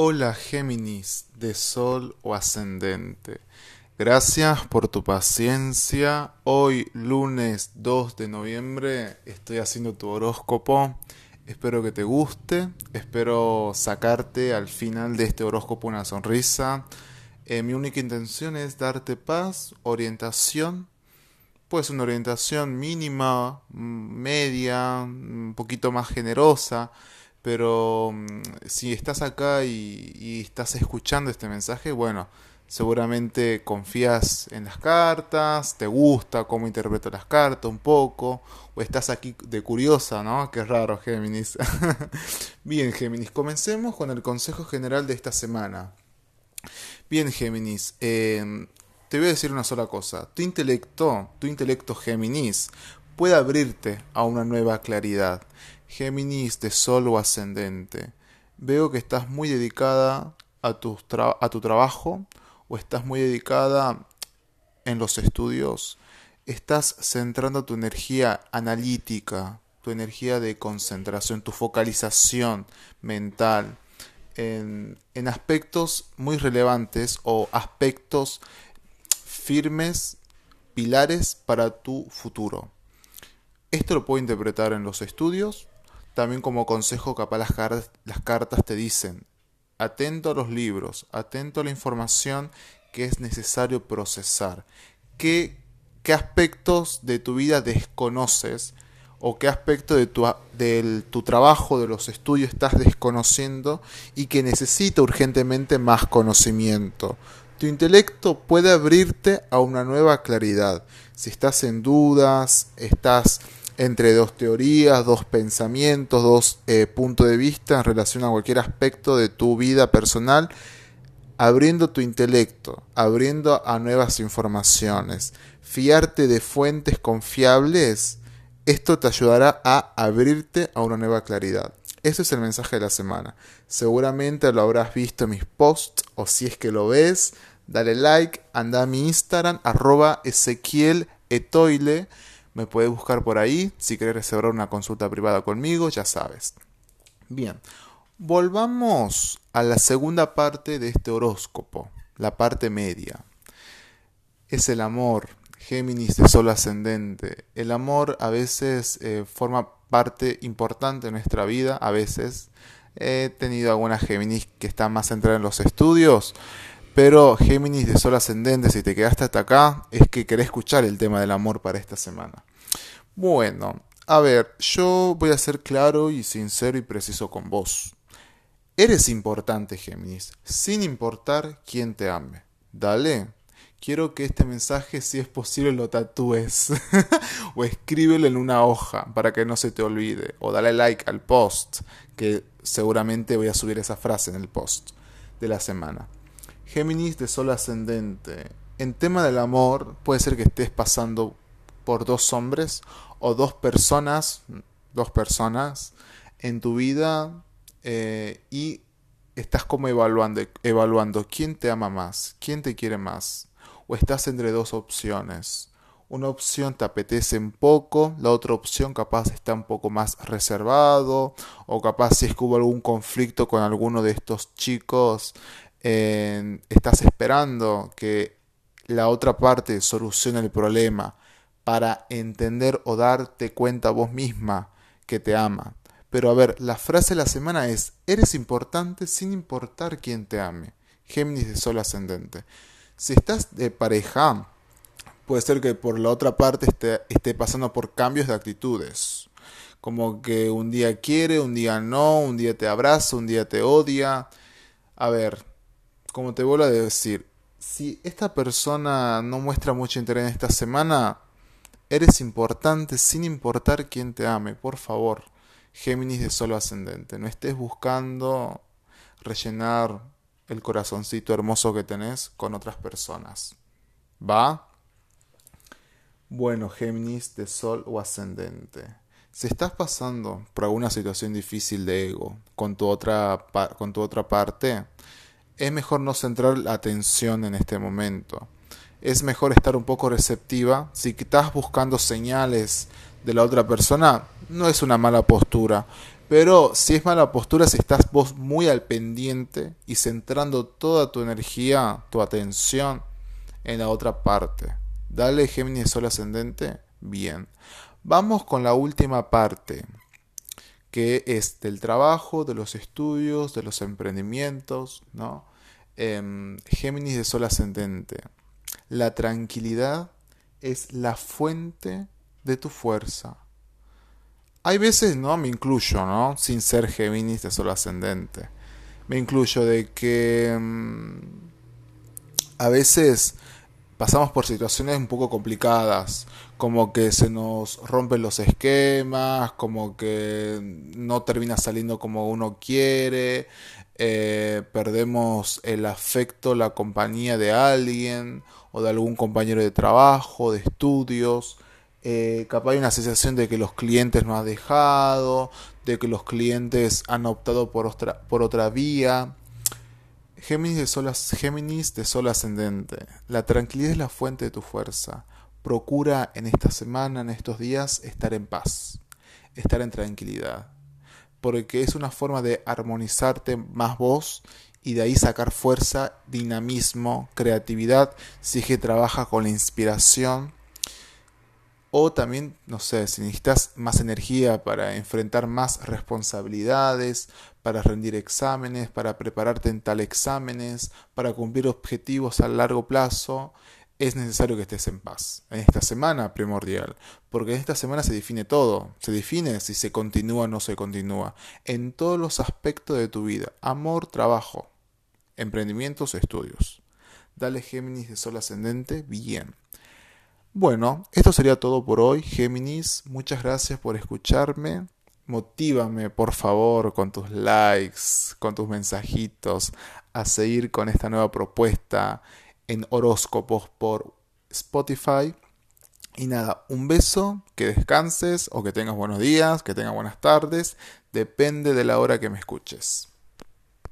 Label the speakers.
Speaker 1: Hola Géminis de Sol o Ascendente. Gracias por tu paciencia. Hoy lunes 2 de noviembre estoy haciendo tu horóscopo. Espero que te guste. Espero sacarte al final de este horóscopo una sonrisa. Eh, mi única intención es darte paz, orientación. Pues una orientación mínima, media, un poquito más generosa pero mm, si estás acá y, estás escuchando este mensaje, bueno, seguramente confías en las cartas, te gusta cómo interpreto las cartas un poco, o estás aquí de curiosa, ¿no? Qué raro, Géminis. Bien, Géminis, comencemos con el consejo general de esta semana. Bien, Géminis, em, te voy a decir una sola cosa. Tu intelecto, tu intelecto Géminis, puede abrirte a una nueva claridad. Géminis de Sol o ascendente. Veo que estás muy dedicada a tu, a tu trabajo o estás muy dedicada en los estudios. Estás centrando tu energía analítica, tu energía de concentración, tu focalización mental en, en aspectos muy relevantes o aspectos firmes, pilares para tu futuro. Esto lo puedo interpretar en los estudios, también como consejo capaz las, las cartas te dicen, atento a los libros, atento a la información que es necesario procesar. ¿Qué, qué aspectos de tu vida desconoces o qué aspecto de tu, de tu trabajo, de los estudios estás desconociendo y que necesita urgentemente más conocimiento? Tu intelecto puede abrirte a una nueva claridad. Si estás en dudas, estás entre dos teorías, dos pensamientos, dos eh, puntos de vista en relación a cualquier aspecto de tu vida personal, abriendo tu intelecto, abriendo a nuevas informaciones, fiarte de fuentes confiables, esto te ayudará a abrirte a una nueva claridad. Ese es el mensaje de la semana. Seguramente lo habrás visto en mis posts o si es que lo ves, dale like, anda a mi Instagram, arroba Ezequiel Etoile me puedes buscar por ahí. Si quieres reservar una consulta privada conmigo, ya sabes. Bien, volvamos a la segunda parte de este horóscopo, la parte media. Es el amor, Géminis de Sol ascendente. El amor a veces eh, forma parte importante de nuestra vida, a veces. He tenido alguna Géminis que está más centrada en los estudios, pero Géminis de Sol ascendente, si te quedaste hasta acá, es que querés escuchar el tema del amor para esta semana. Bueno, a ver, yo voy a ser claro y sincero y preciso con vos. Eres importante, Géminis, sin importar quién te ame. Dale. Quiero que este mensaje, si es posible, lo tatúes o escríbelo en una hoja para que no se te olvide. O dale like al post, que seguramente voy a subir esa frase en el post de la semana. Géminis de Sol ascendente. En tema del amor, puede ser que estés pasando por dos hombres o dos personas, dos personas en tu vida eh, y estás como evaluando, evaluando quién te ama más, quién te quiere más, o estás entre dos opciones. Una opción te apetece un poco, la otra opción capaz está un poco más reservado, o capaz si es que hubo algún conflicto con alguno de estos chicos, estás esperando que la otra parte solucione el problema para entender o darte cuenta vos misma que te ama. Pero a ver, la frase de la semana es, eres importante sin importar quién te ame. Géminis de Sol ascendente. Si estás de pareja, puede ser que por la otra parte esté, esté pasando por cambios de actitudes. Como que un día quiere, un día no, un día te abraza, un día te odia. A ver, como te vuelvo a decir, si esta persona no muestra mucho interés en esta semana, eres importante sin importar quién te ame, por favor. Géminis de solo ascendente, no estés buscando rellenar el corazoncito hermoso que tenés con otras personas. ¿Va? Bueno, Géminis de Sol o ascendente. Si estás pasando por alguna situación difícil de ego con tu otra, con tu otra parte, es mejor no centrar la atención en este momento. Es mejor estar un poco receptiva. Si estás buscando señales de la otra persona, no es una mala postura, Pero si es mala postura, si estás vos muy al pendiente y centrando toda tu energía, tu atención en la otra parte. Dale Géminis Sol ascendente. Bien. Vamos con la última parte, que es del trabajo, de los estudios, de los emprendimientos, ¿no? Em, Géminis de Sol ascendente. La tranquilidad es la fuente de tu fuerza. Hay veces, ¿no? Me incluyo, ¿no? Sin ser Géminis de Sol ascendente. Me incluyo de que em, a veces pasamos por situaciones un poco complicadas, como que se nos rompen los esquemas, como que no termina saliendo como uno quiere, eh, perdemos el afecto, la compañía de alguien o de algún compañero de trabajo, de estudios. Eh, capaz hay una sensación de que los clientes no han dejado, de que los clientes han optado por otra, por otra vía. Géminis de, sol, Géminis de Sol ascendente. La tranquilidad es la fuente de tu fuerza. Procura en esta semana, en estos días, estar en paz, estar en tranquilidad. Porque es una forma de armonizarte más vos y de ahí sacar fuerza, dinamismo, creatividad, si es que trabaja con la inspiración. O también, no sé, si necesitas más energía para enfrentar más responsabilidades, para rendir exámenes, para prepararte en tal exámenes, para cumplir objetivos a largo plazo, es necesario que estés en paz. En esta semana primordial, porque en esta semana se define todo, se define si se continúa o no se continúa, en todos los aspectos de tu vida, amor, trabajo, emprendimientos, estudios. Dale Géminis de Sol ascendente, bien. Bueno, esto sería todo por hoy, Géminis. Muchas gracias por escucharme. Motívame, por favor, con tus likes, con tus mensajitos, a seguir con esta nueva propuesta en horóscopos por Spotify. Y nada, un beso, que descanses o que tengas buenos días, que tengas buenas tardes, depende de la hora que me escuches.